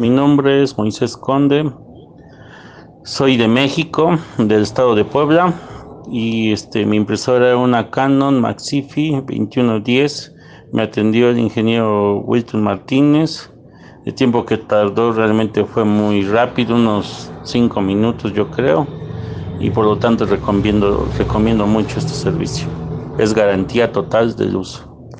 Mi nombre es Moisés Conde. Soy de México, del estado de Puebla. Y este, mi impresora era una Canon Maxifi 2110. Me atendió el ingeniero Wilton Martínez. El tiempo que tardó realmente fue muy rápido, unos 5 minutos yo creo. Y por lo tanto recomiendo, recomiendo mucho este servicio. Es garantía total del uso.